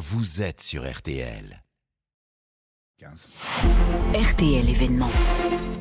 vous êtes sur RTL. RTL événement.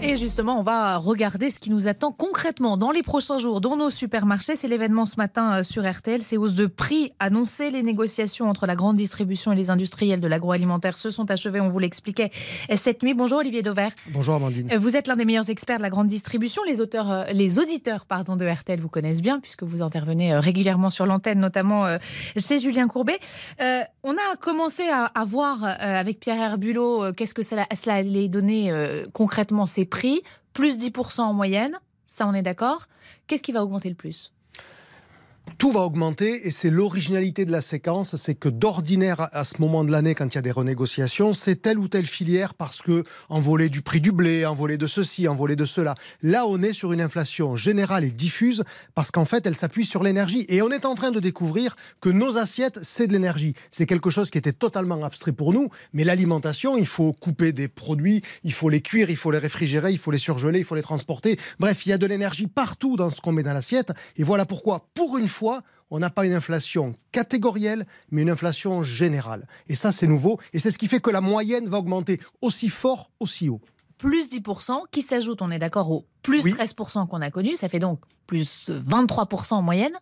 Et justement, on va regarder ce qui nous attend concrètement dans les prochains jours dans nos supermarchés. C'est l'événement ce matin euh, sur RTL. Ces hausses de prix annoncées. Les négociations entre la grande distribution et les industriels de l'agroalimentaire se sont achevées. On vous l'expliquait cette nuit. Bonjour Olivier Dauvert. Bonjour Amandine. Euh, Vous êtes l'un des meilleurs experts de la grande distribution. Les, auteurs, euh, les auditeurs pardon, de RTL vous connaissent bien puisque vous intervenez euh, régulièrement sur l'antenne, notamment euh, chez Julien Courbet. Euh, on a commencé à, à voir euh, avec Pierre Herbulot euh, qu'est-ce que cela, allait donner euh, concrètement ces prix? Plus 10% en moyenne, ça on est d'accord? Qu'est-ce qui va augmenter le plus? Tout va augmenter et c'est l'originalité de la séquence, c'est que d'ordinaire à ce moment de l'année, quand il y a des renégociations, c'est telle ou telle filière parce que envolé du prix du blé, envolé de ceci, envolé de cela. Là, on est sur une inflation générale et diffuse parce qu'en fait, elle s'appuie sur l'énergie. Et on est en train de découvrir que nos assiettes, c'est de l'énergie. C'est quelque chose qui était totalement abstrait pour nous, mais l'alimentation, il faut couper des produits, il faut les cuire, il faut les réfrigérer, il faut les surgeler, il faut les transporter. Bref, il y a de l'énergie partout dans ce qu'on met dans l'assiette. Et voilà pourquoi, pour une fois, on n'a pas une inflation catégorielle, mais une inflation générale. Et ça, c'est nouveau. Et c'est ce qui fait que la moyenne va augmenter aussi fort, aussi haut. Plus 10% qui s'ajoute, on est d'accord, au plus Oui. 13% qu'on a connu. Ça fait donc plus 23% en moyenne.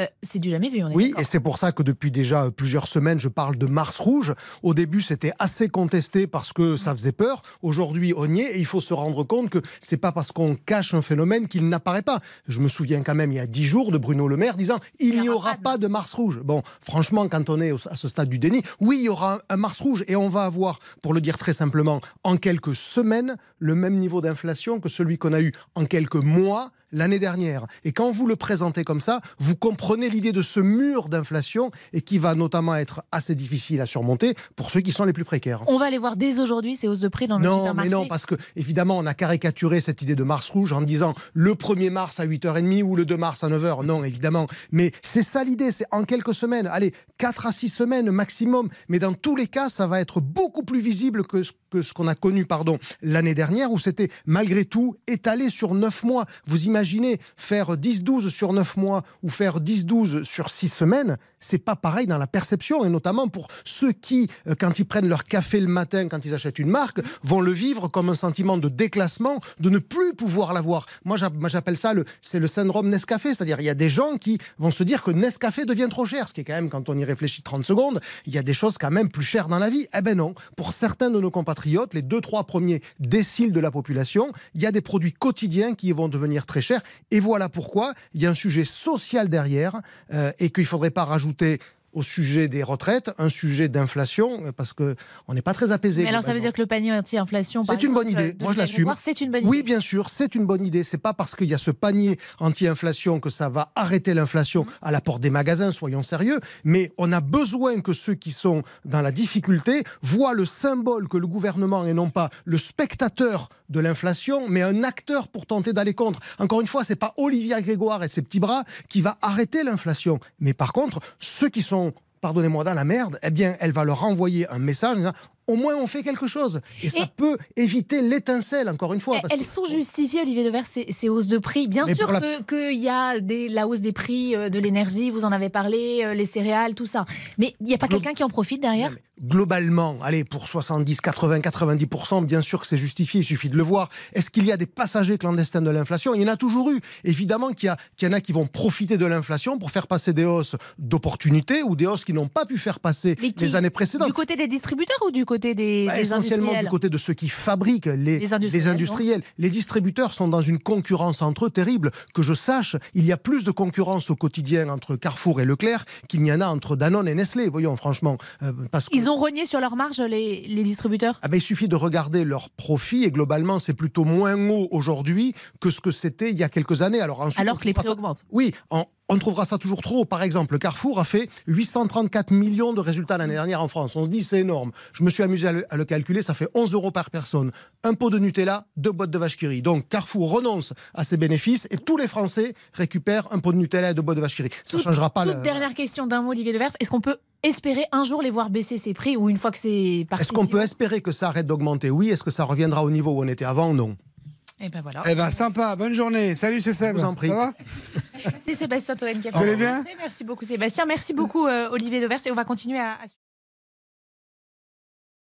Euh, c'est du jamais vu, on est Oui, et c'est pour ça que depuis déjà plusieurs semaines, je parle de Mars rouge. Au début, c'était assez contesté parce que ça faisait peur. Aujourd'hui, on y est et il faut se rendre compte que c'est pas parce qu'on cache un phénomène qu'il n'apparaît pas. Je me souviens quand même il y a dix jours de Bruno Le Maire disant il n'y aura pas de- Mars rouge. Bon, franchement, quand on est à ce stade du déni, oui, il y aura un Mars rouge et on va avoir, pour le dire très simplement, en quelques semaines, le même niveau d'inflation que celui qu'on a eu en quelques mois l'année dernière. Et quand vous le présentez comme ça, vous comprenez l'idée de ce mur d'inflation et qui va notamment être assez difficile à surmonter pour ceux qui sont les plus précaires. On va aller voir dès aujourd'hui ces hausses de prix dans nos Non, mais supermarchés. non, parce que évidemment, on a caricaturé cette idée de Mars rouge en disant le 1er mars à 8h30 ou le 2 mars à 9h. Non, évidemment. Mais c'est ça l'idée, c'est en quelques semaines, allez, 4 à 6 semaines maximum. Mais dans tous les cas, ça va être beaucoup plus visible que ce que ce qu'on a connu pardon l'année dernière où c'était malgré tout étalé sur 9 mois. Vous imaginez faire 10-12 sur 9 mois ou faire 10-12 sur 6 semaines, c'est pas pareil dans la perception et notamment pour ceux qui, euh, quand ils prennent leur café le matin, quand ils achètent une marque, vont le vivre comme un sentiment de déclassement, de ne plus pouvoir l'avoir. Moi, j'a- moi, j'appelle ça le, c'est le syndrome Nescafé, c'est-à-dire il y a des gens qui vont se dire que Nescafé devient trop cher, ce qui est quand même, quand on y réfléchit 30 secondes, il y a des choses quand même plus chères dans la vie. Eh ben non, pour certains de nos compatriotes, les deux, trois premiers déciles de la population, il y a des produits quotidiens qui vont devenir très chers. Et voilà pourquoi il y a un sujet social derrière euh, et qu'il ne faudrait pas rajouter au sujet des retraites un sujet d'inflation euh, parce que on n'est pas très apaisé. Mais alors ça veut dire que le panier anti-inflation, C'est une bonne idée. de Moi, je l'assume. C'est une bonne Oui, idée. bien sûr, c'est une bonne idée. C'est pas parce qu'il y a ce panier anti-inflation que ça va arrêter l'inflation à la porte des magasins, soyons sérieux. Mais on a besoin que ceux qui sont dans la difficulté voient le symbole que le gouvernement et non pas le spectateur de l'inflation, mais un acteur pour tenter d'aller contre. Encore une fois, c'est pas Olivier Grégoire et ses petits bras qui va arrêter l'inflation. Mais par contre, ceux qui sont pardonnez-moi, dans la merde, eh bien, elle va leur envoyer un message au moins on fait quelque chose. Et ça peut éviter l'étincelle, encore une fois. Eh, parce Elles que- sont justifiées, Olivier Levert, ces, ces hausses de prix. Bien Mais sûr pour la- que- qu'il y a des, la hausse des prix euh, de l'énergie, vous en avez parlé, euh, les céréales, tout ça. Mais il n'y a pas Glo- quelqu'un qui en profite derrière? Globalement, allez, pour 70, 80, 90%, bien sûr que c'est justifié, il suffit de le voir. Est-ce qu'il y a des passagers clandestins de l'inflation? Il y en a toujours eu. Évidemment qu'il y, qu'il en a qui vont profiter de l'inflation pour faire passer des hausses d'opportunités ou des hausses qui n'ont pas pu faire passer qui- les années précédentes. Du côté des distributeurs ou du côté des, Bah, des essentiellement industriels du côté de ceux qui fabriquent les, Les industriels, industriels. Les distributeurs sont dans une concurrence entre eux terrible. Que je sache, il y a plus de concurrence au quotidien entre Carrefour et Leclerc qu'il n'y en a entre Danone et Nestlé. Voyons, franchement, euh, parce que Ils ont renié sur leur marge, les, les distributeurs? Ah ben, il suffit de regarder leurs profits et globalement c'est plutôt moins haut aujourd'hui que ce que c'était il y a quelques années. Alors, ensuite, Alors que les prix augmentent. Oui, en- on trouvera ça toujours trop. Par exemple, Carrefour a fait 834 millions de résultats l'année dernière en France. On se dit c'est énorme. Je me suis amusé à le, à le calculer, ça fait 11 euros par personne. Un pot de Nutella, deux boîtes de vache qui rit. Donc Carrefour renonce à ses bénéfices et tous les Français récupèrent un pot de Nutella et deux boîtes de vache qui rit. Ça ne changera pas. Toute le- dernière question d'un mot, Olivier Levers. Est-ce qu'on peut espérer un jour les voir baisser ces prix ou une fois que c'est parti Est-ce qu'on peut espérer que ça arrête d'augmenter? Oui. Est-ce que ça reviendra au niveau où on était avant? Non. Eh ben voilà. Eh ben sympa, bonne journée. Salut, c'est Seb. Je vous en prie. Ça va? C'est Sébastien Toen qui a Vous allez bien Merci beaucoup Sébastien. Merci beaucoup euh, Olivier Levers et on va continuer à... à...